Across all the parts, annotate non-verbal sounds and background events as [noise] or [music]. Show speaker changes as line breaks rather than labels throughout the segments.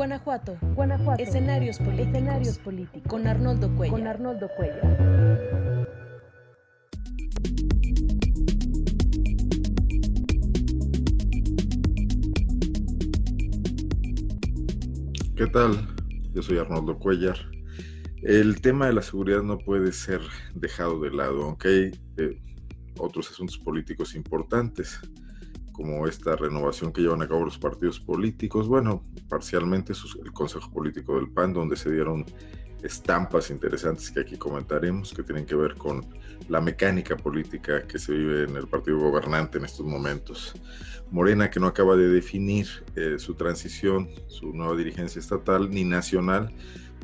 Guanajuato. Guanajuato. Escenarios políticos. Escenarios políticos. Con Arnoldo Cuellar. Con Arnoldo Cuellar.
¿Qué tal? Yo soy Arnoldo Cuellar. El tema de la seguridad no puede ser dejado de lado, aunque hay eh, otros asuntos políticos importantes como esta renovación que llevan a cabo los partidos políticos, bueno, parcialmente el Consejo Político del PAN, donde se dieron estampas interesantes que aquí comentaremos, que tienen que ver con la mecánica política que se vive en el partido gobernante en estos momentos. Morena, que no acaba de definir eh, su transición, su nueva dirigencia estatal ni nacional,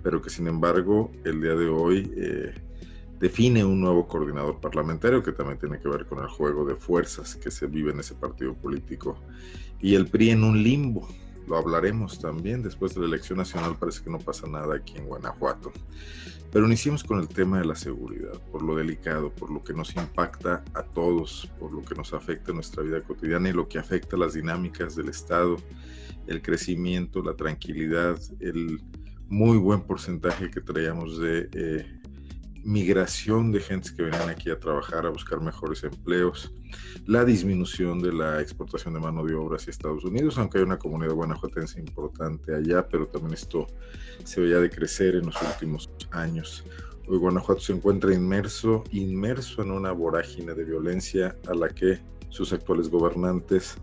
pero que sin embargo el día de hoy eh, define un nuevo coordinador parlamentario que también tiene que ver con el juego de fuerzas que se vive en ese partido político. Y el PRI en un limbo, lo hablaremos también, después de la elección nacional parece que no pasa nada aquí en Guanajuato. Pero iniciemos con el tema de la seguridad, por lo delicado, por lo que nos impacta a todos, por lo que nos afecta en nuestra vida cotidiana y lo que afecta las dinámicas del Estado, el crecimiento, la tranquilidad, el muy buen porcentaje que traíamos de eh, migración de gente que venían aquí a trabajar, a buscar mejores empleos, la disminución de la exportación de mano de obra hacia Estados Unidos, aunque hay una comunidad guanajuatense importante allá, pero también esto se veía de crecer en los últimos años. Hoy Guanajuato se encuentra inmerso, inmerso en una vorágine de violencia a la que sus actuales gobernantes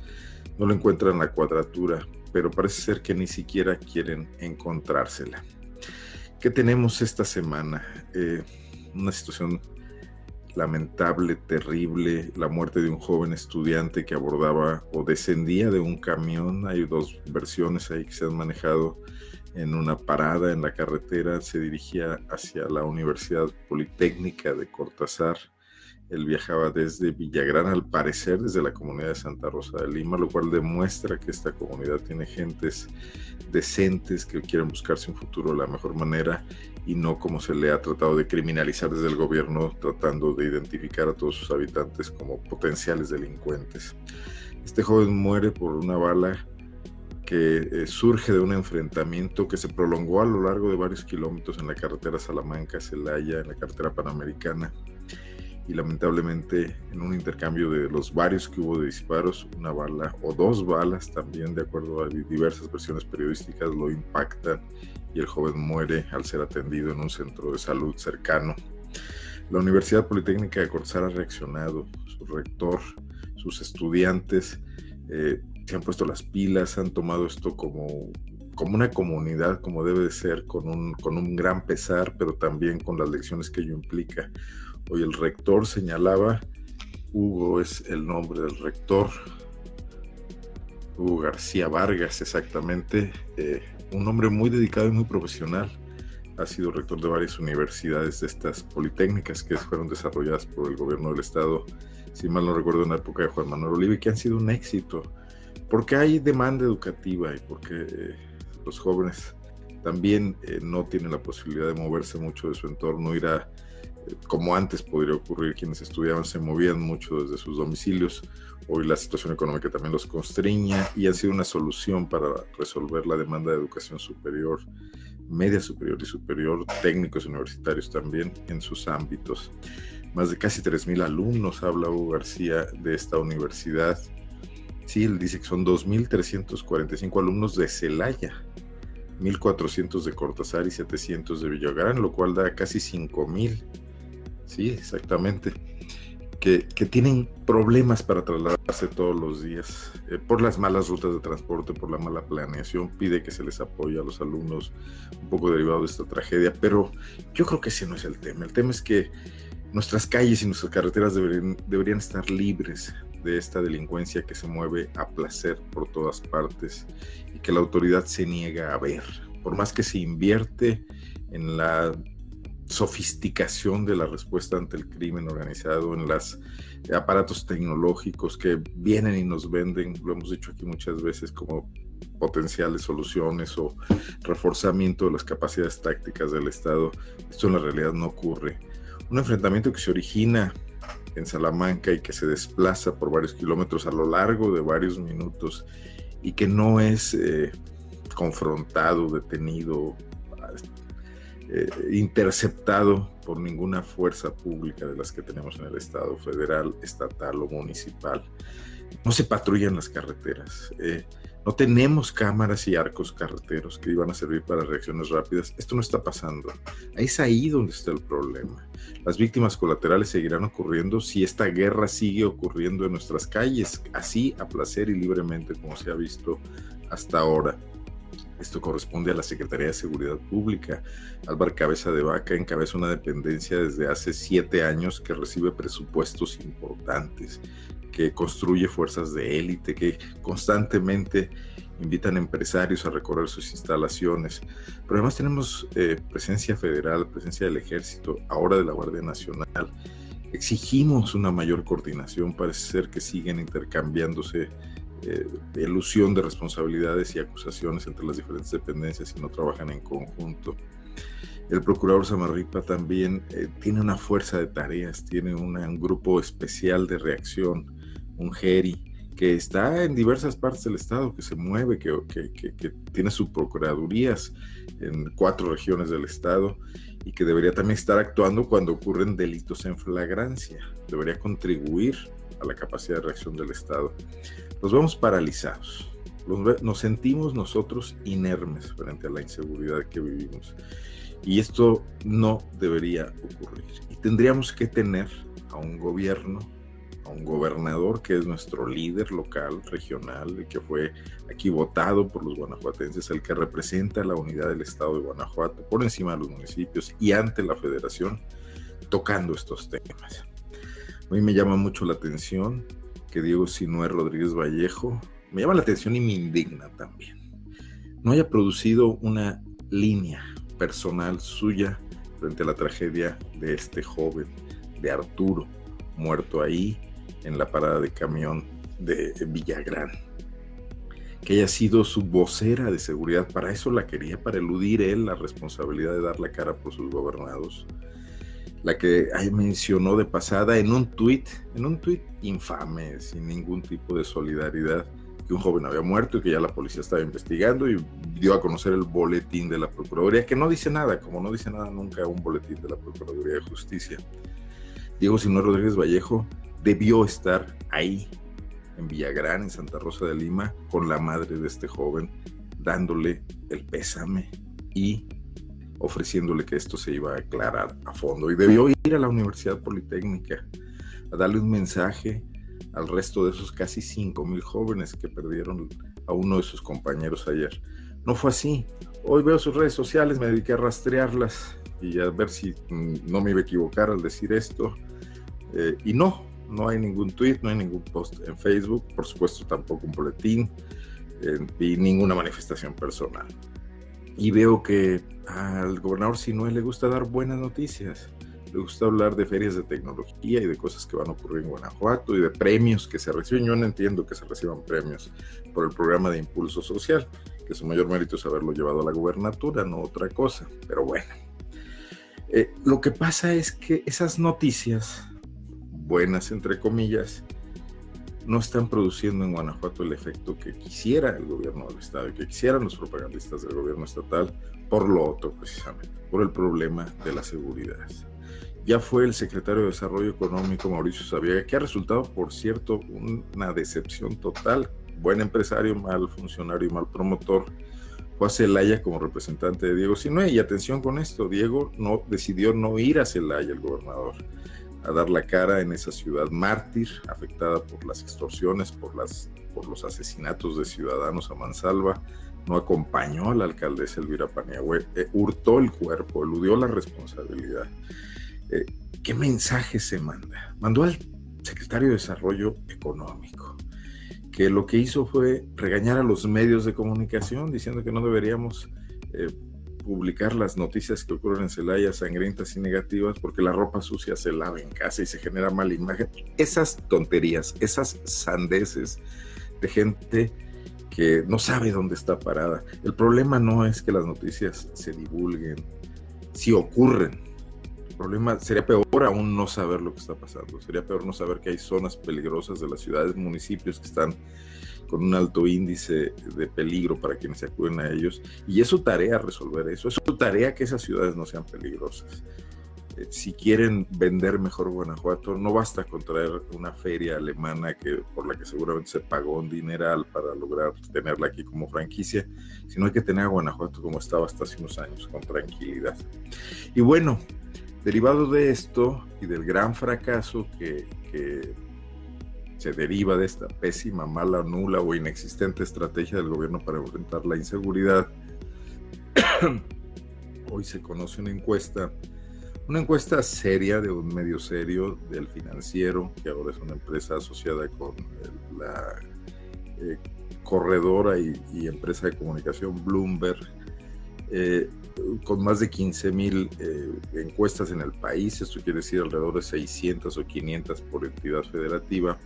no le encuentran la cuadratura, pero parece ser que ni siquiera quieren encontrársela. ¿Qué tenemos esta semana? Eh, una situación lamentable, terrible, la muerte de un joven estudiante que abordaba o descendía de un camión. Hay dos versiones ahí que se han manejado en una parada en la carretera, se dirigía hacia la Universidad Politécnica de Cortázar él viajaba desde Villagrán, al parecer desde la comunidad de Santa Rosa de Lima, lo cual demuestra que esta comunidad tiene gentes decentes que quieren buscarse un futuro de la mejor manera y no como se le ha tratado de criminalizar desde el gobierno, tratando de identificar a todos sus habitantes como potenciales delincuentes. Este joven muere por una bala que eh, surge de un enfrentamiento que se prolongó a lo largo de varios kilómetros en la carretera Salamanca-Celaya, en la carretera panamericana y lamentablemente en un intercambio de los varios que hubo de disparos, una bala o dos balas también, de acuerdo a diversas versiones periodísticas, lo impactan y el joven muere al ser atendido en un centro de salud cercano. La Universidad Politécnica de Cortázar ha reaccionado, su rector, sus estudiantes eh, se han puesto las pilas, han tomado esto como, como una comunidad, como debe de ser, con un, con un gran pesar, pero también con las lecciones que ello implica Hoy el rector señalaba, Hugo es el nombre del rector, Hugo García Vargas exactamente, eh, un hombre muy dedicado y muy profesional. Ha sido rector de varias universidades de estas politécnicas que fueron desarrolladas por el gobierno del estado, si mal no recuerdo, en la época de Juan Manuel Oliva, y que han sido un éxito, porque hay demanda educativa y porque eh, los jóvenes también eh, no tienen la posibilidad de moverse mucho de su entorno, ir a como antes podría ocurrir, quienes estudiaban se movían mucho desde sus domicilios. Hoy la situación económica también los constriña y ha sido una solución para resolver la demanda de educación superior, media superior y superior, técnicos universitarios también en sus ámbitos. Más de casi 3.000 alumnos, habla Hugo García, de esta universidad. Sí, él dice que son 2.345 alumnos de Celaya, 1.400 de Cortázar y 700 de Villagrán, lo cual da casi 5.000 Sí, exactamente. Que, tienen problemas para trasladarse todos los días eh, por las malas rutas de transporte, por la mala planeación. Pide que se les apoye a los alumnos un poco derivado de esta tragedia, pero yo creo que ese no es el tema. El tema es que nuestras calles y nuestras carreteras deberían estar libres de esta delincuencia que se mueve a placer por todas partes y que la autoridad se niega a ver. Por más que se invierte en la sofisticación de la respuesta ante el crimen organizado, en los aparatos tecnológicos que vienen y nos venden, lo hemos dicho aquí muchas veces, como potenciales soluciones o reforzamiento de las capacidades tácticas del Estado. Esto en la realidad no ocurre. Un enfrentamiento que se origina en Salamanca y que se desplaza por varios kilómetros a lo largo de varios minutos y que no es eh, confrontado, detenido, eh, interceptado por ninguna fuerza pública de las que tenemos en el Estado federal, estatal o municipal. No se patrullan las carreteras. Eh, no tenemos cámaras y arcos carreteros que iban a servir para reacciones rápidas. Esto no está pasando. Es ahí donde está el problema. Las víctimas colaterales seguirán ocurriendo si esta guerra sigue ocurriendo en nuestras calles, así a placer y libremente como se ha visto hasta ahora. Esto corresponde a la Secretaría de Seguridad Pública. Álvaro Cabeza de Vaca encabeza una dependencia desde hace siete años que recibe presupuestos importantes que construye fuerzas de élite, que constantemente invitan empresarios a recorrer sus instalaciones. Pero además tenemos eh, presencia federal, presencia del ejército, ahora de la Guardia Nacional. Exigimos una mayor coordinación, parece ser que siguen intercambiándose eh, ilusión de responsabilidades y acusaciones entre las diferentes dependencias y no trabajan en conjunto. El procurador Samarripa también eh, tiene una fuerza de tareas, tiene un grupo especial de reacción un GERI, que está en diversas partes del estado, que se mueve, que, que, tiene sus procuradurías en cuatro regiones del estado y que debería también estar actuando cuando ocurren delitos en flagrancia. Debería contribuir a la capacidad de reacción del estado. Nos vemos paralizados. Nos sentimos nosotros inermes frente a la inseguridad que vivimos. Y esto no debería ocurrir. Y tendríamos que tener a un gobierno a un gobernador que es nuestro líder local, regional, el que fue aquí votado por los guanajuatenses, el que representa la unidad del estado de Guanajuato por encima de los municipios y ante la federación, tocando estos temas. A mí me llama mucho la atención que Diego Sinué Rodríguez Vallejo, me llama la atención y me indigna también, no haya producido una línea personal suya frente a la tragedia de este joven, de Arturo, muerto ahí en la parada de camión de Villagrán. Que haya sido su vocera de seguridad, para eso la quería, para eludir él la responsabilidad de dar la cara por sus gobernados. La que mencionó de pasada en un tuit, en un tuit infame, sin ningún tipo de solidaridad, que un joven había muerto y que ya la policía estaba investigando y dio a conocer el boletín de la Procuraduría, que no dice nada, como no dice nada nunca un boletín de la Procuraduría de Justicia. Diego Sinor Rodríguez Vallejo debió estar ahí, en Villagrán, en Santa Rosa de Lima, con la madre de este joven, dándole el pésame y ofreciéndole que esto se iba a aclarar a fondo. Y debió ir a la Universidad Politécnica a darle un mensaje al resto de esos casi 5 mil jóvenes que perdieron a uno de sus compañeros ayer. No fue así. Hoy veo sus redes sociales, me dediqué a rastrearlas y a ver si no me iba a equivocar al decir esto. Eh, y no, no hay ningún tweet, no hay ningún post en Facebook, por supuesto tampoco un boletín y ninguna manifestación personal. Y veo que al gobernador no le gusta dar buenas noticias, le gusta hablar de ferias de tecnología y de cosas que van a ocurrir en Guanajuato y de premios que se reciben. Yo no entiendo que se reciban premios por el programa de impulso social, que su mayor mérito es haberlo llevado a la gubernatura, no otra cosa. Pero bueno, eh, lo que pasa es que esas noticias buenas, entre comillas, no están produciendo en Guanajuato el efecto que quisiera el gobierno del Estado y que quisieran los propagandistas del gobierno estatal por lo otro, precisamente, por el problema de la seguridad. Ya fue el secretario de Desarrollo Económico, Mauricio Sabiega, que ha resultado, por cierto, una decepción total. Buen empresario, mal funcionario y mal promotor. Fue a Celaya como representante de Diego Sinue. Y atención con esto, Diego no, decidió no ir a Celaya, el gobernador a dar la cara en esa ciudad mártir, afectada por las extorsiones, por, las, por los asesinatos de ciudadanos a mansalva, no acompañó a la alcaldesa Elvira Paniagüe, eh, hurtó el cuerpo, eludió la responsabilidad. Eh, ¿Qué mensaje se manda? Mandó al secretario de Desarrollo Económico, que lo que hizo fue regañar a los medios de comunicación diciendo que no deberíamos eh, publicar las noticias que ocurren en Celaya, sangrientas y negativas, porque la ropa sucia se lava en casa y se genera mala imagen. Esas tonterías, esas sandeces de gente que no sabe dónde está parada. El problema no es que las noticias se divulguen, si ocurren. El problema sería peor aún no saber lo que está pasando. Sería peor no saber que hay zonas peligrosas de las ciudades, municipios que están con un alto índice de peligro para quienes se acuden a ellos. Y es su tarea resolver eso, es su tarea que esas ciudades no sean peligrosas. Eh, si quieren vender mejor Guanajuato, no basta con traer una feria alemana que, por la que seguramente se pagó un dineral para lograr tenerla aquí como franquicia, sino hay que tener a Guanajuato como estaba hasta hace unos años, con tranquilidad. Y bueno, derivado de esto y del gran fracaso que, que se deriva de esta pésima, mala, nula o inexistente estrategia del gobierno para enfrentar la inseguridad, [coughs] hoy se conoce una encuesta una encuesta seria de un medio serio del financiero, que ahora es una empresa asociada con la eh, corredora y, empresa de comunicación Bloomberg, eh, con más de 15 mil eh, encuestas en el país, esto quiere decir alrededor de 600 o 500 por entidad federativa,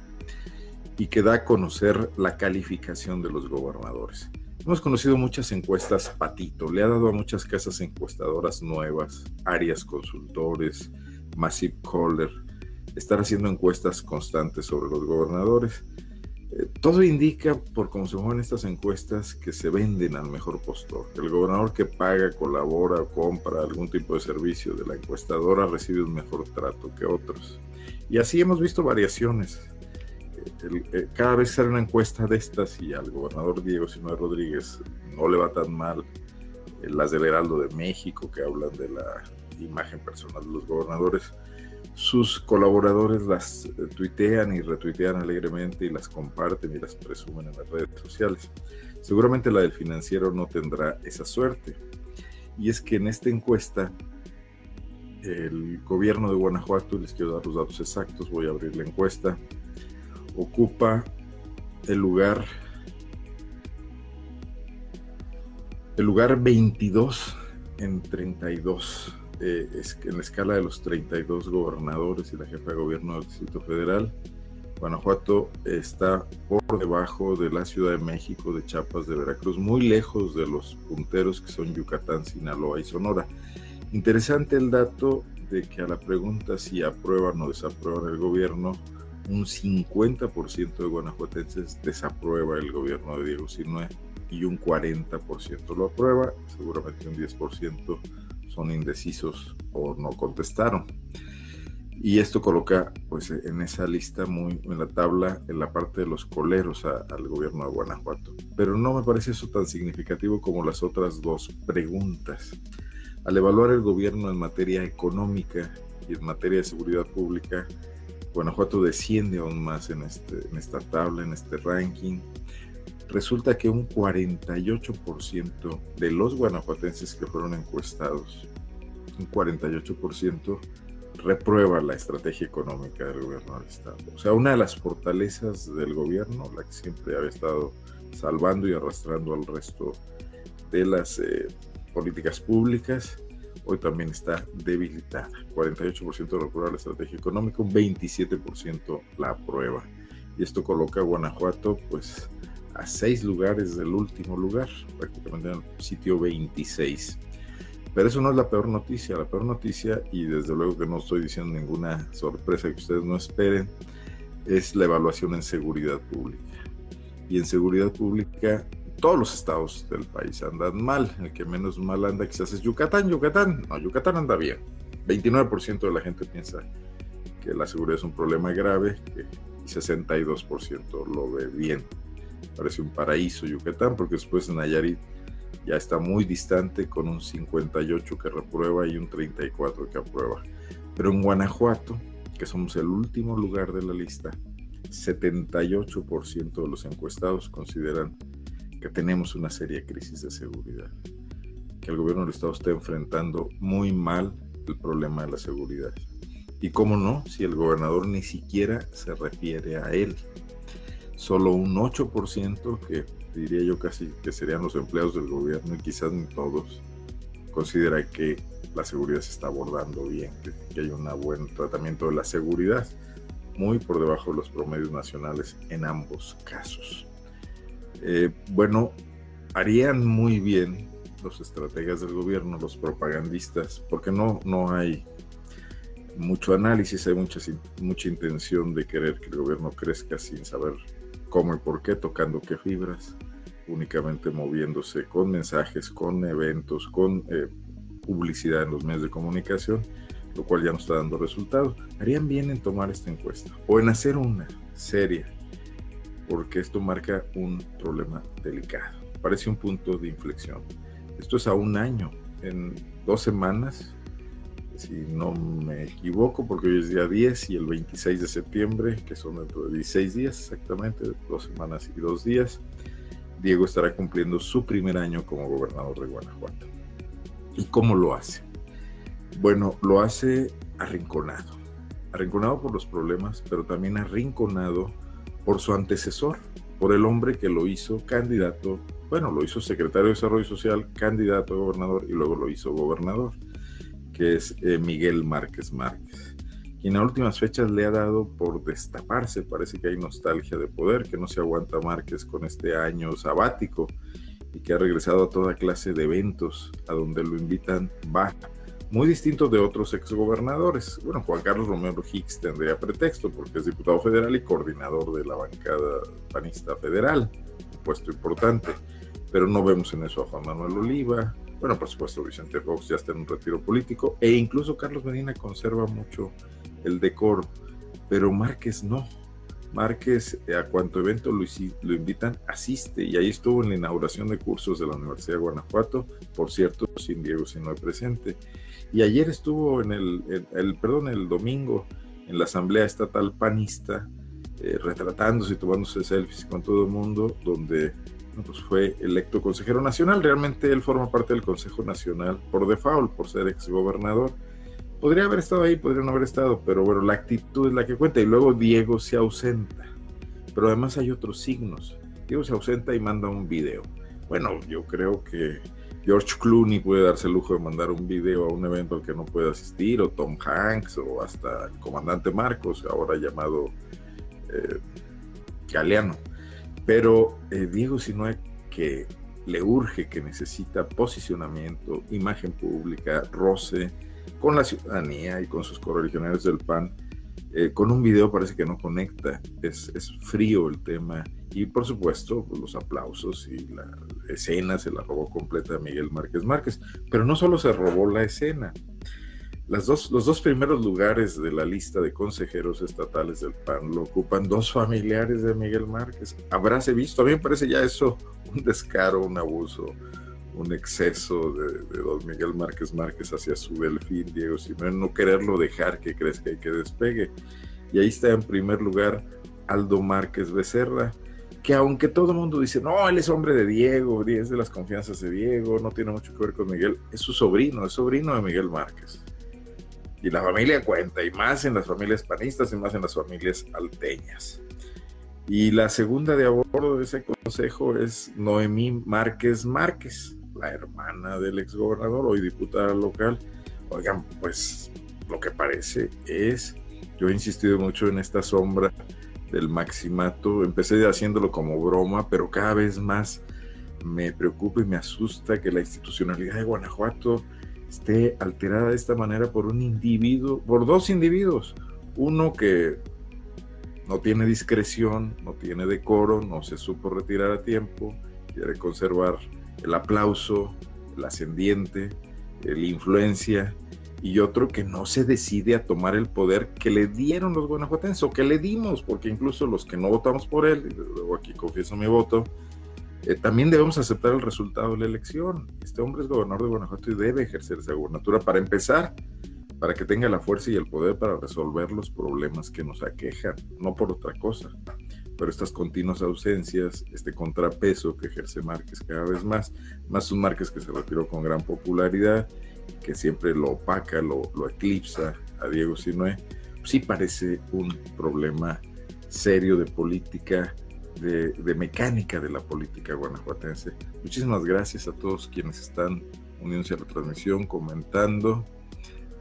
y que da a conocer la calificación de los gobernadores. Hemos conocido muchas encuestas Patito, le ha dado a muchas casas encuestadoras nuevas, Arias Consultores, Massive Caller, estar haciendo encuestas constantes sobre los gobernadores. Eh, todo indica, por cómo se mueven estas encuestas, que se venden al mejor postor. El gobernador que paga, colabora, compra algún tipo de servicio de la encuestadora recibe un mejor trato que otros. Y así hemos visto variaciones. Eh, cada vez sale una encuesta de estas y al gobernador Diego Sinue Rodríguez no le va tan mal, eh, las del Heraldo de México que hablan de la imagen personal de los gobernadores, sus colaboradores las eh, tuitean y retuitean alegremente y las comparten y las presumen en las redes sociales. Seguramente la del financiero no tendrá esa suerte. Y es que en esta encuesta el gobierno de Guanajuato, les quiero dar los datos exactos, voy a abrir la encuesta, ocupa el lugar el lugar 22 en 32 eh, es en la escala de los 32 gobernadores y la jefa de gobierno del Distrito Federal Guanajuato está por debajo de la Ciudad de México, de Chiapas, de Veracruz, muy lejos de los punteros que son Yucatán, Sinaloa y Sonora. Interesante el dato de que a la pregunta si aprueban o desaprueban el gobierno, un 50% de guanajuatenses desaprueba el gobierno de Diego Sinue y un 40% lo aprueba, seguramente un 10% son indecisos o no contestaron. Y esto coloca pues en esa lista muy en la tabla en la parte de los coleros al gobierno de Guanajuato. Pero no me parece eso tan significativo como las otras dos preguntas. Al evaluar el gobierno en materia económica y en materia de seguridad pública, Guanajuato desciende aún más en, este, en esta tabla, en este ranking. Resulta que un 48% de los guanajuatenses que fueron encuestados, un 48% reprueba la estrategia económica del gobierno del Estado. O sea, una de las fortalezas del gobierno, la que siempre había estado salvando y arrastrando al resto de las eh, políticas públicas, hoy también está debilitada. 48% reprueba la estrategia económica, un 27% la aprueba. Y esto coloca a Guanajuato pues a seis lugares del último lugar, prácticamente en el sitio 26. Pero eso no es la peor noticia. La peor noticia, y desde luego que no estoy diciendo ninguna sorpresa que ustedes no esperen, es la evaluación en seguridad pública. Y en seguridad pública todos los estados del país andan mal. El que menos mal anda quizás es Yucatán. Yucatán, no, Yucatán anda bien. 29% de la gente piensa que la seguridad es un problema grave y 62% lo ve bien. Parece un paraíso Yucatán porque después Nayarit ya está muy distante con un 58 que reprueba y un 34 que aprueba. Pero en Guanajuato, que somos el último lugar de la lista, 78% de los encuestados consideran que tenemos una seria crisis de seguridad, que el gobierno del Estado está enfrentando muy mal el problema de la seguridad. Y cómo no, si el gobernador ni siquiera se refiere a él. Solo un 8%, que diría yo casi que serían los empleados del gobierno y quizás ni todos, considera que la seguridad se está abordando bien, que, que hay un buen tratamiento de la seguridad, muy por debajo de los promedios nacionales en ambos casos. Eh, bueno, harían muy bien los estrategas del gobierno, los propagandistas, porque no, no hay mucho análisis, hay mucha, mucha intención de querer que el gobierno crezca sin saber cómo y por qué, tocando qué fibras, únicamente moviéndose con mensajes, con eventos, con eh, publicidad en los medios de comunicación, lo cual ya no está dando resultados. Harían bien en tomar esta encuesta o en hacer una seria, porque esto marca un problema delicado. Parece un punto de inflexión. Esto es a un año. En dos semanas si no me equivoco, porque hoy es día 10 y el 26 de septiembre, que son dentro de 16 días exactamente, dos semanas y dos días, Diego estará cumpliendo su primer año como gobernador de Guanajuato. ¿Y cómo lo hace? Bueno, lo hace arrinconado, arrinconado por los problemas, pero también arrinconado por su antecesor, por el hombre que lo hizo candidato, bueno, lo hizo secretario de Desarrollo Social, candidato a gobernador y luego lo hizo gobernador que es eh, Miguel Márquez Márquez, quien a últimas fechas le ha dado por destaparse, parece que hay nostalgia de poder, que no se aguanta Márquez con este año sabático y que ha regresado a toda clase de eventos a donde lo invitan, va, muy distinto de otros exgobernadores. Bueno, Juan Carlos Romero Hicks tendría pretexto porque es diputado federal y coordinador de la bancada panista federal, un puesto importante, pero no vemos en eso a Juan Manuel Oliva, bueno, por supuesto, Vicente Fox ya está en un retiro político e incluso Carlos Medina conserva mucho el decoro, pero Márquez no. Márquez, eh, a cuanto evento lo, lo, invitan, asiste y ahí estuvo en la inauguración de cursos de la Universidad de Guanajuato, por cierto, sin Diego Sinoe presente. Y ayer estuvo en el, el, perdón, el domingo en la Asamblea Estatal Panista, eh, retratándose y tomándose selfies con todo el mundo, donde pues fue electo consejero nacional. Realmente él forma parte del Consejo Nacional por default, por ser ex gobernador. Podría haber estado ahí, podría no haber estado, pero bueno, la actitud es la que cuenta. Y luego Diego se ausenta. Pero además hay otros signos. Diego se ausenta y manda un video. Bueno, yo creo que George Clooney puede darse el lujo de mandar un video a un evento al que no puede asistir, o Tom Hanks, o hasta el comandante Marcos, ahora llamado eh, Galeano. Pero eh, Diego Sinoe, que le urge, que necesita posicionamiento, imagen pública, roce con la ciudadanía y con sus correligionarios del PAN, eh, con un video parece que no conecta, es, es frío el tema. Y por supuesto pues, los aplausos y la escena se la robó completa Miguel Márquez Márquez, pero no solo se robó la escena, dos, los dos primeros lugares de la lista de consejeros estatales del PAN lo ocupan dos familiares de Miguel Márquez. Habráse visto, a mí me parece ya eso un descaro, un abuso, un exceso de, don Miguel Márquez Márquez hacia su delfín, Diego sino no quererlo dejar que crezca y que despegue. Y ahí está en primer lugar Aldo Márquez Becerra, que aunque todo el mundo dice, no, él es hombre de Diego, es de las confianzas de Diego, no tiene mucho que ver con Miguel, es su sobrino, es sobrino de Miguel Márquez. Y la familia cuenta, y más en las familias panistas y más en las familias alteñas. Y la segunda de a bordo de ese consejo es Noemí Márquez Márquez, la hermana del exgobernador, hoy diputada local. Oigan, pues lo que parece es, yo he insistido mucho en esta sombra del maximato, empecé haciéndolo como broma, pero cada vez más me preocupa y me asusta que la institucionalidad de Guanajuato esté alterada de esta manera por un individuo, por dos individuos. Uno que no tiene discreción, no tiene decoro, no se supo retirar a tiempo, quiere conservar el aplauso, el ascendiente, la influencia, y otro que no se decide a tomar el poder que le dieron los guanajuatenses o que le dimos, porque incluso los que no votamos por él, luego aquí confieso mi voto, eh, también debemos aceptar el resultado de la elección. Este hombre es gobernador de Guanajuato y debe ejercer esa gobernatura para empezar, para que tenga la fuerza y el poder para resolver los problemas que nos aquejan, no por otra cosa. Pero estas continuas ausencias, este contrapeso que ejerce Márquez cada vez más, más un Márquez que se retiró con gran popularidad, que siempre lo opaca, lo, lo eclipsa a Diego Sinue, sí parece un problema serio de política de, mecánica de la política guanajuatense. Muchísimas gracias a todos quienes están uniéndose a la transmisión, comentando.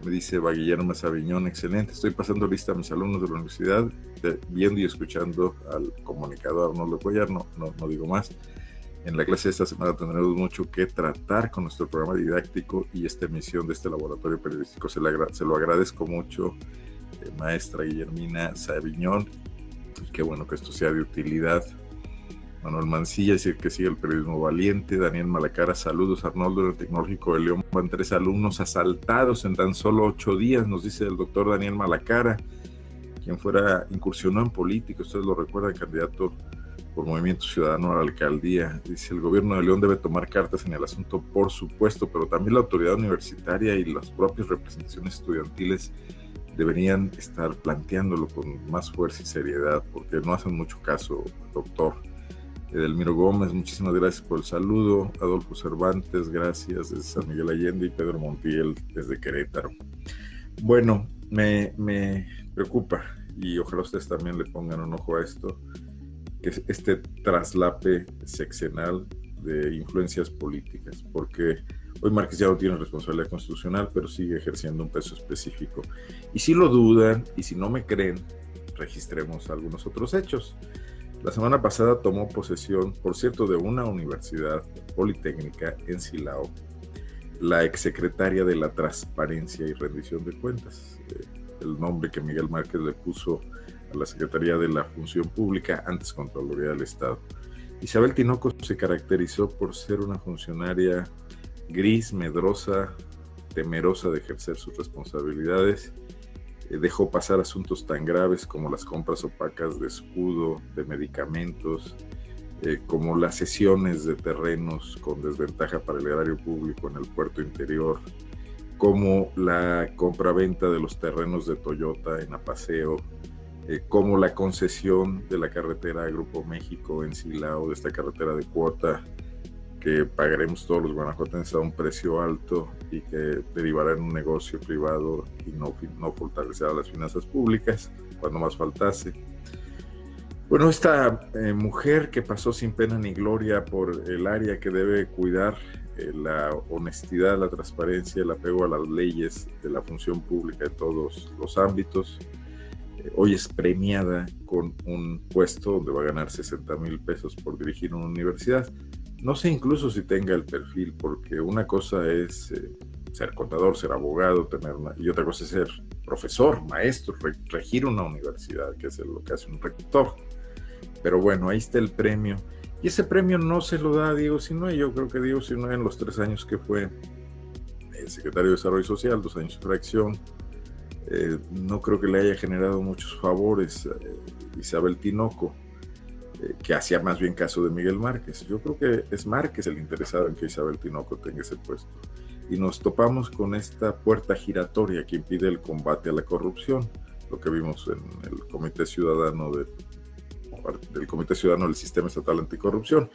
Me dice Guillermo Sabiñón, excelente. Estoy pasando lista a mis alumnos de la universidad, viendo y escuchando al comunicador Arnoldo Cuellar, no, no, no digo más. En la clase de esta semana tendremos mucho que tratar con nuestro programa didáctico y esta emisión de este laboratorio periodístico. Se, lo agradezco mucho, eh, maestra Guillermina Sabiñón qué bueno que esto sea de utilidad. Manuel Mancilla dice que sigue el periodismo valiente. Daniel Malacara, saludos. Arnoldo, en el Tecnológico de León van tres alumnos asaltados en tan solo ocho días, nos dice el doctor Daniel Malacara, quien fuera, incursionó en política, ustedes lo recuerdan, candidato por Movimiento Ciudadano a la alcaldía. Dice, el gobierno de León debe tomar cartas en el asunto, por supuesto, pero también la autoridad universitaria y las propias representaciones estudiantiles deberían estar planteándolo con más fuerza y seriedad, porque no hacen mucho caso, doctor. Edelmiro Gómez, muchísimas gracias por el saludo. Adolfo Cervantes, gracias desde San Miguel Allende y Pedro Montiel desde Querétaro. Bueno, me, me preocupa y ojalá ustedes también le pongan un ojo a esto, que es este traslape sexenal de influencias políticas, porque Hoy Márquez ya no tiene responsabilidad constitucional, pero sigue ejerciendo un peso específico. Y si lo dudan y si no me creen, registremos algunos otros hechos. La semana pasada tomó posesión, por cierto, de una universidad politécnica en Silao, la exsecretaria de la Transparencia y Rendición de Cuentas, eh, el nombre que Miguel Márquez le puso a la Secretaría de la Función Pública, antes Contraloría del Estado. Isabel Tinoco se caracterizó por ser una funcionaria gris, medrosa, temerosa de ejercer sus responsabilidades, dejó pasar asuntos tan graves como las compras opacas de escudo, de medicamentos, eh, como las sesiones de terrenos con desventaja para el erario público en el puerto interior, como la compraventa de los terrenos de Toyota en Apaseo, eh, como la concesión de la carretera a Grupo México en Silao, de esta carretera de cuota, que pagaremos todos los guanajuatenses a un precio alto y que derivará en un negocio privado y no, no fortalecerá las finanzas públicas cuando más faltase. Bueno, esta eh, mujer que pasó sin pena ni gloria por el área que debe cuidar eh, la honestidad, la transparencia, el apego a las leyes de la función pública de todos los ámbitos, eh, hoy es premiada con un puesto donde va a ganar 60 mil pesos por dirigir una universidad. No sé incluso si tenga el perfil, porque una cosa es eh, ser contador, ser abogado, tener una, y otra cosa es ser profesor, maestro, regir una universidad, que es lo que hace un rector. Pero bueno, ahí está el premio. Y ese premio no se lo da a Diego Sinoe. Yo creo que Diego Sinoe en los tres años que fue el secretario de Desarrollo Social, dos años de fracción, eh, no creo que le haya generado muchos favores eh, Isabel Tinoco. Eh, que hacía más bien caso de Miguel Márquez. Yo creo que es Márquez el interesado en que Isabel Tinoco tenga ese puesto. Y nos topamos con esta puerta giratoria que impide el combate a la corrupción, lo que vimos en el Comité Ciudadano de, del Comité Ciudadano del Sistema Estatal Anticorrupción.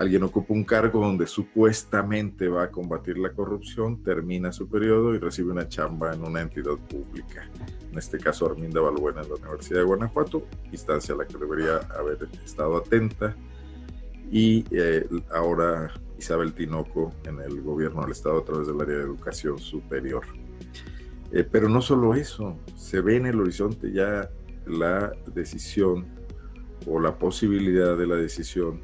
Alguien ocupa un cargo donde supuestamente va a combatir la corrupción, termina su periodo y recibe una chamba en una entidad pública en este caso Arminda Balbuena en la Universidad de Guanajuato, instancia a la que debería haber estado atenta, y eh, ahora Isabel Tinoco en el gobierno del Estado a través del área de educación superior. Eh, pero no solo eso, se ve en el horizonte ya la decisión o la posibilidad de la decisión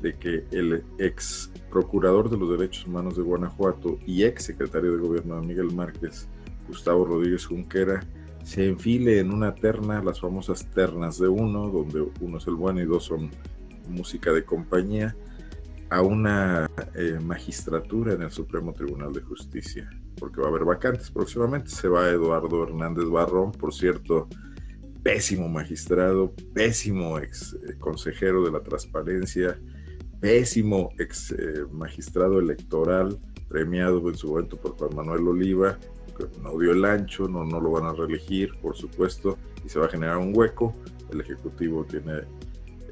de que el ex procurador de los derechos humanos de Guanajuato y ex secretario de gobierno de Miguel Márquez, Gustavo Rodríguez Junquera, se enfile en una terna, las famosas ternas de uno, donde uno es el bueno y dos son música de compañía, a una eh, magistratura en el Supremo Tribunal de Justicia, porque va a haber vacantes próximamente. Se va Eduardo Hernández Barrón, por cierto, pésimo magistrado, pésimo ex eh, consejero de la transparencia, pésimo ex eh, magistrado electoral, premiado en su momento por Juan Manuel Oliva, no dio el ancho, no, no lo van a reelegir, por supuesto, y se va a generar un hueco. El Ejecutivo tiene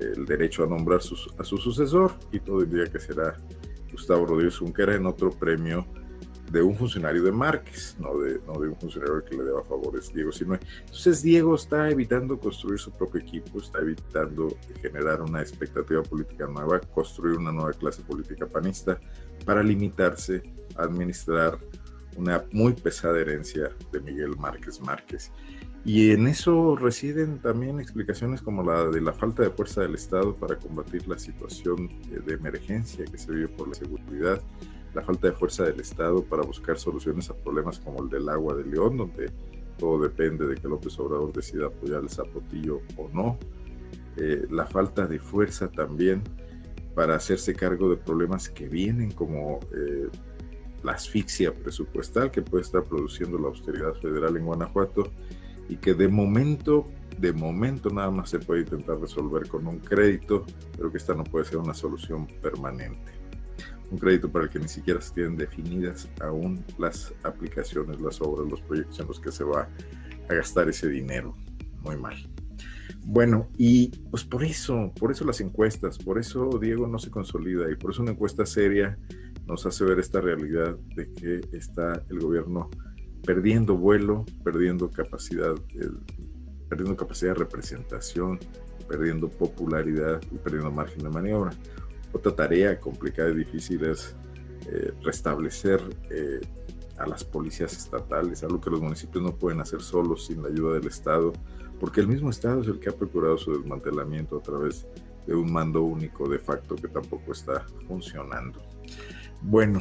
el derecho a nombrar a su sucesor y todo el día que será Gustavo Rodríguez Junquera en otro premio de un funcionario de Márquez, no de, no de un funcionario que le deba favores Diego Sinue. Entonces Diego está evitando construir su propio equipo, está evitando generar una expectativa política nueva, construir una nueva clase política panista para limitarse a administrar una muy pesada herencia de Miguel Márquez Márquez. Y en eso residen también explicaciones como la de la falta de fuerza del Estado para combatir la situación de emergencia que se vive por la seguridad, la falta de fuerza del Estado para buscar soluciones a problemas como el del agua de León, donde todo depende de que López Obrador decida apoyar el zapotillo o no, eh, la falta de fuerza también para hacerse cargo de problemas que vienen como eh, la asfixia presupuestal que puede estar produciendo la austeridad federal en Guanajuato y que de momento, de momento nada más se puede intentar resolver con un crédito, pero que esta no puede ser una solución permanente. Un crédito para el que ni siquiera se tienen definidas aún las aplicaciones, las obras, los proyectos en los que se va a gastar ese dinero. Muy mal. Bueno, y pues por eso, por eso las encuestas, por eso Diego no se consolida y por eso una encuesta seria nos hace ver esta realidad de que está el gobierno perdiendo vuelo, perdiendo capacidad, perdiendo capacidad de representación, perdiendo popularidad y perdiendo margen de maniobra. Otra tarea complicada y difícil es eh, restablecer eh, a las policías estatales, algo que los municipios no pueden hacer solos sin la ayuda del Estado, porque el mismo Estado es el que ha procurado su desmantelamiento a través de un mando único de facto que tampoco está funcionando. Bueno,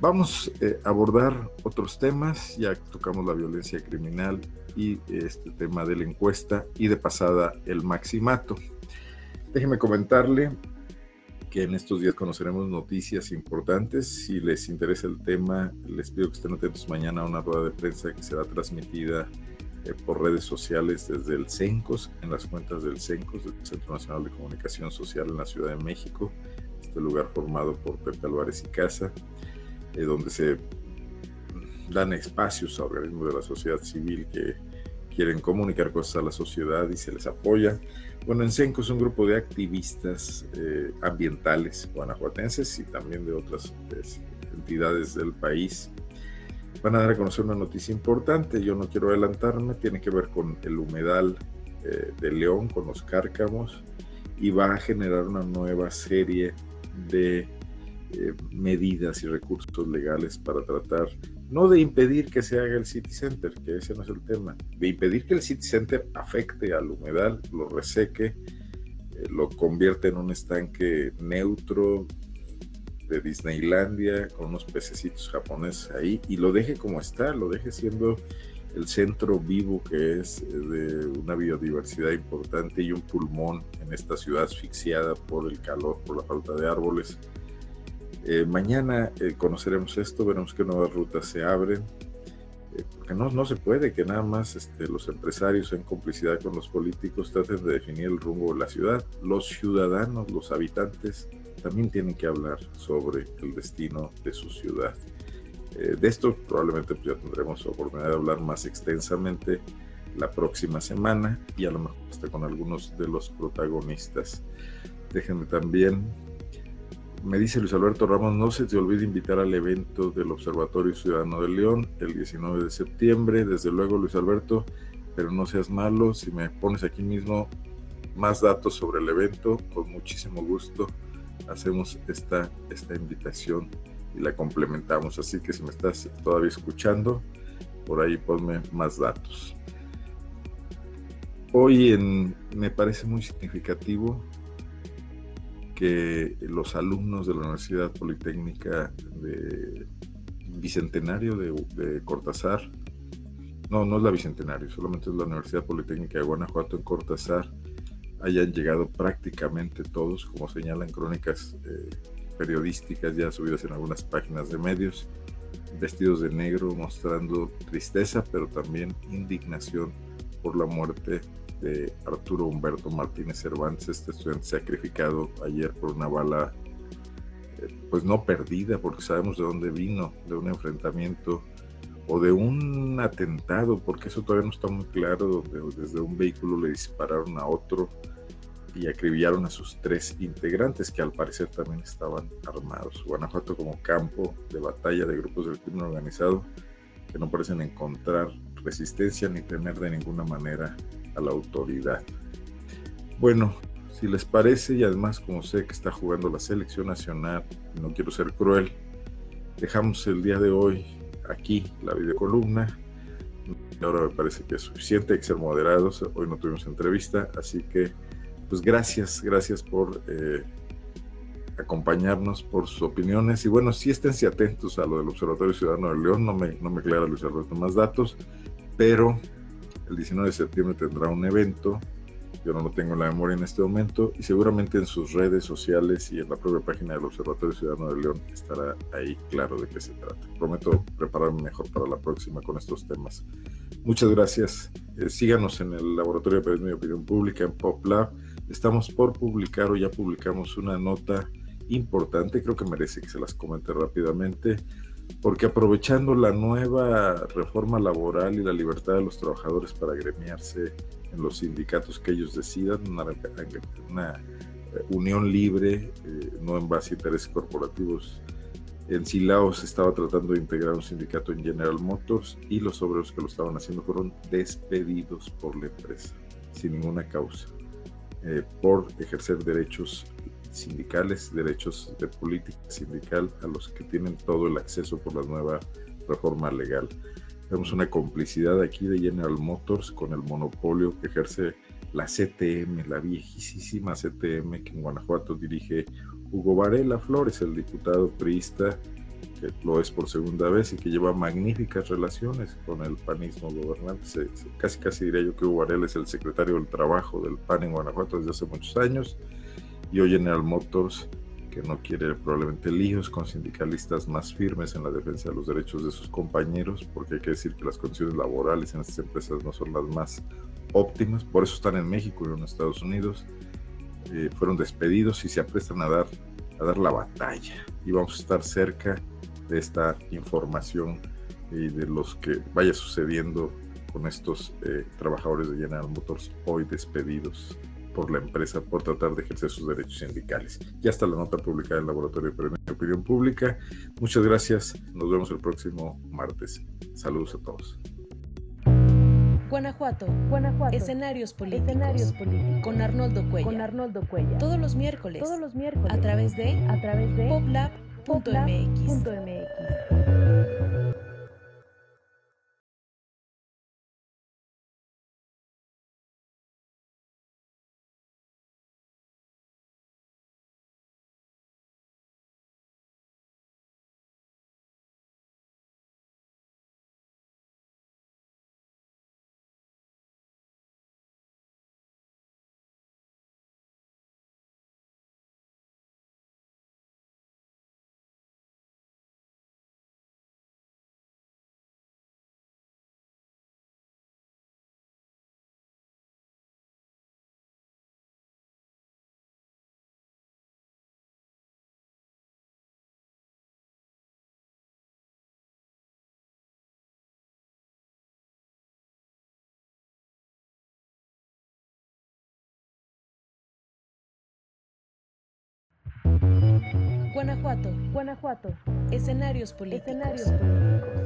vamos eh, a abordar otros temas, ya tocamos la violencia criminal y este tema de la encuesta y de pasada el maximato. Déjeme comentarle que en estos días conoceremos noticias importantes. Si les interesa el tema, les pido que estén atentos mañana a una rueda de prensa que será transmitida eh, por redes sociales desde el CENCOS, en las cuentas del CENCOS, del Centro Nacional de Comunicación Social en la Ciudad de México, este lugar formado por Pepe Álvarez y Casa, eh, donde se dan espacios a organismos de la sociedad civil que quieren comunicar cosas a la sociedad y se les apoya. Bueno, en CENCO es un grupo de activistas eh, ambientales guanajuatenses y también de otras pues, entidades del país. Van a dar a conocer una noticia importante, yo no quiero adelantarme, tiene que ver con el humedal eh, de León, con los cárcamos, y va a generar una nueva serie de eh, medidas y recursos legales para tratar no de impedir que se haga el City Center, que ese no es el tema, de impedir que el City Center afecte al humedal, lo reseque, eh, lo convierte en un estanque neutro de Disneylandia con unos pececitos japoneses ahí y lo deje como está, lo deje siendo el centro vivo que es eh, de una biodiversidad importante y un pulmón en esta ciudad asfixiada por el calor, por la falta de árboles eh, mañana eh, conoceremos esto, veremos qué nuevas rutas se abren, eh, no, no se puede que nada más este, los empresarios en complicidad con los políticos traten de definir el rumbo de la ciudad. Los ciudadanos, los habitantes, también tienen que hablar sobre el destino de su ciudad. de esto probablemente pues, ya tendremos oportunidad de hablar más extensamente la próxima semana y a lo mejor hasta con algunos de los protagonistas. Déjenme también me dice Luis Alberto Ramos, no se te olvide invitar al evento del Observatorio Ciudadano de León el 19 de septiembre. Desde luego, Luis Alberto, pero no seas malo, si me pones aquí mismo más datos sobre el evento, con muchísimo gusto hacemos esta, esta invitación y la complementamos. Así que si me estás todavía escuchando, por ahí ponme más datos. Hoy me parece muy significativo que los alumnos de la Universidad Politécnica de Bicentenario de, Cortázar, no, no es la Bicentenario, solamente es la Universidad Politécnica de Guanajuato en Cortázar, hayan llegado prácticamente todos, como señalan crónicas eh, periodísticas ya subidas en algunas páginas de medios, vestidos de negro, mostrando tristeza, pero también indignación por la muerte Arturo Humberto Martínez Cervantes, este estudiante sacrificado ayer por una bala, eh, pues no perdida, porque sabemos de dónde vino, de un enfrentamiento o de un atentado, porque eso todavía no está muy claro, desde un vehículo le dispararon a otro y acribillaron a sus tres integrantes, que al parecer también estaban armados. Guanajuato como campo de batalla de grupos del crimen organizado que no parecen encontrar resistencia ni tener de ninguna manera a la autoridad. Bueno, si les parece, y además como sé que está jugando la selección nacional, no quiero ser cruel, dejamos el día de hoy aquí la videocolumna. Ahora me parece que es suficiente, hay que ser moderados. Hoy no tuvimos entrevista, así que pues gracias, gracias por eh, acompañarnos, por sus opiniones. Y bueno, sí esténse atentos a lo del Observatorio Ciudadano de León, no me, no me aclara Luis Alberto más datos, pero el 19 de septiembre tendrá un evento yo no lo tengo en la memoria en este momento y seguramente en sus redes sociales y en la propia página del Observatorio Ciudadano de León estará ahí claro de qué se trata. Prometo prepararme mejor para la próxima con estos temas. Muchas gracias. Eh, síganos en el Laboratorio de Periodismo y Opinión Pública en PopLab. Estamos por publicar o ya publicamos una nota importante, creo que merece que se las comente rápidamente, porque aprovechando la nueva reforma laboral y la libertad de los trabajadores para gremiarse en los sindicatos que ellos decidan, una, eh, unión libre, eh, no en base a intereses corporativos. En Silao se estaba tratando de integrar un sindicato en General Motors y los obreros que lo estaban haciendo fueron despedidos por la empresa, sin ninguna causa, eh, por ejercer derechos sindicales, derechos de política sindical a los que tienen todo el acceso por la nueva reforma legal. Vemos una complicidad aquí de General Motors con el monopolio que ejerce la CTM, la viejísima CTM que en Guanajuato dirige Hugo Varela Flores, el diputado priista que lo es por segunda vez y que lleva magníficas relaciones con el panismo gobernante. casi casi diría yo que Hugo Varela es el secretario del trabajo del PAN en Guanajuato desde hace muchos años y hoy General Motors que no quiere probablemente líos con sindicalistas más firmes en la defensa de los derechos de sus compañeros, porque hay que decir que las condiciones laborales en estas empresas no son las más óptimas, por eso están en México y en Estados Unidos, eh, fueron despedidos y se aprestan a dar, a dar la batalla. Y vamos a estar cerca de esta información y de los que vaya sucediendo con estos eh, trabajadores de General Motors hoy despedidos por la empresa por tratar de ejercer sus derechos sindicales. Ya está la nota publicada en el Laboratorio de Opinión Pública. Muchas gracias. Nos vemos el próximo martes. Saludos a todos.
Guanajuato. Guanajuato. Escenarios políticos. Escenarios políticos. Con Arnoldo Cuellar. Con Arnoldo Cuellar. Todos los miércoles. Todos los miércoles. A través de a través de poplab.mx. Guanajuato. Guanajuato. Escenarios políticos. Escenarios políticos.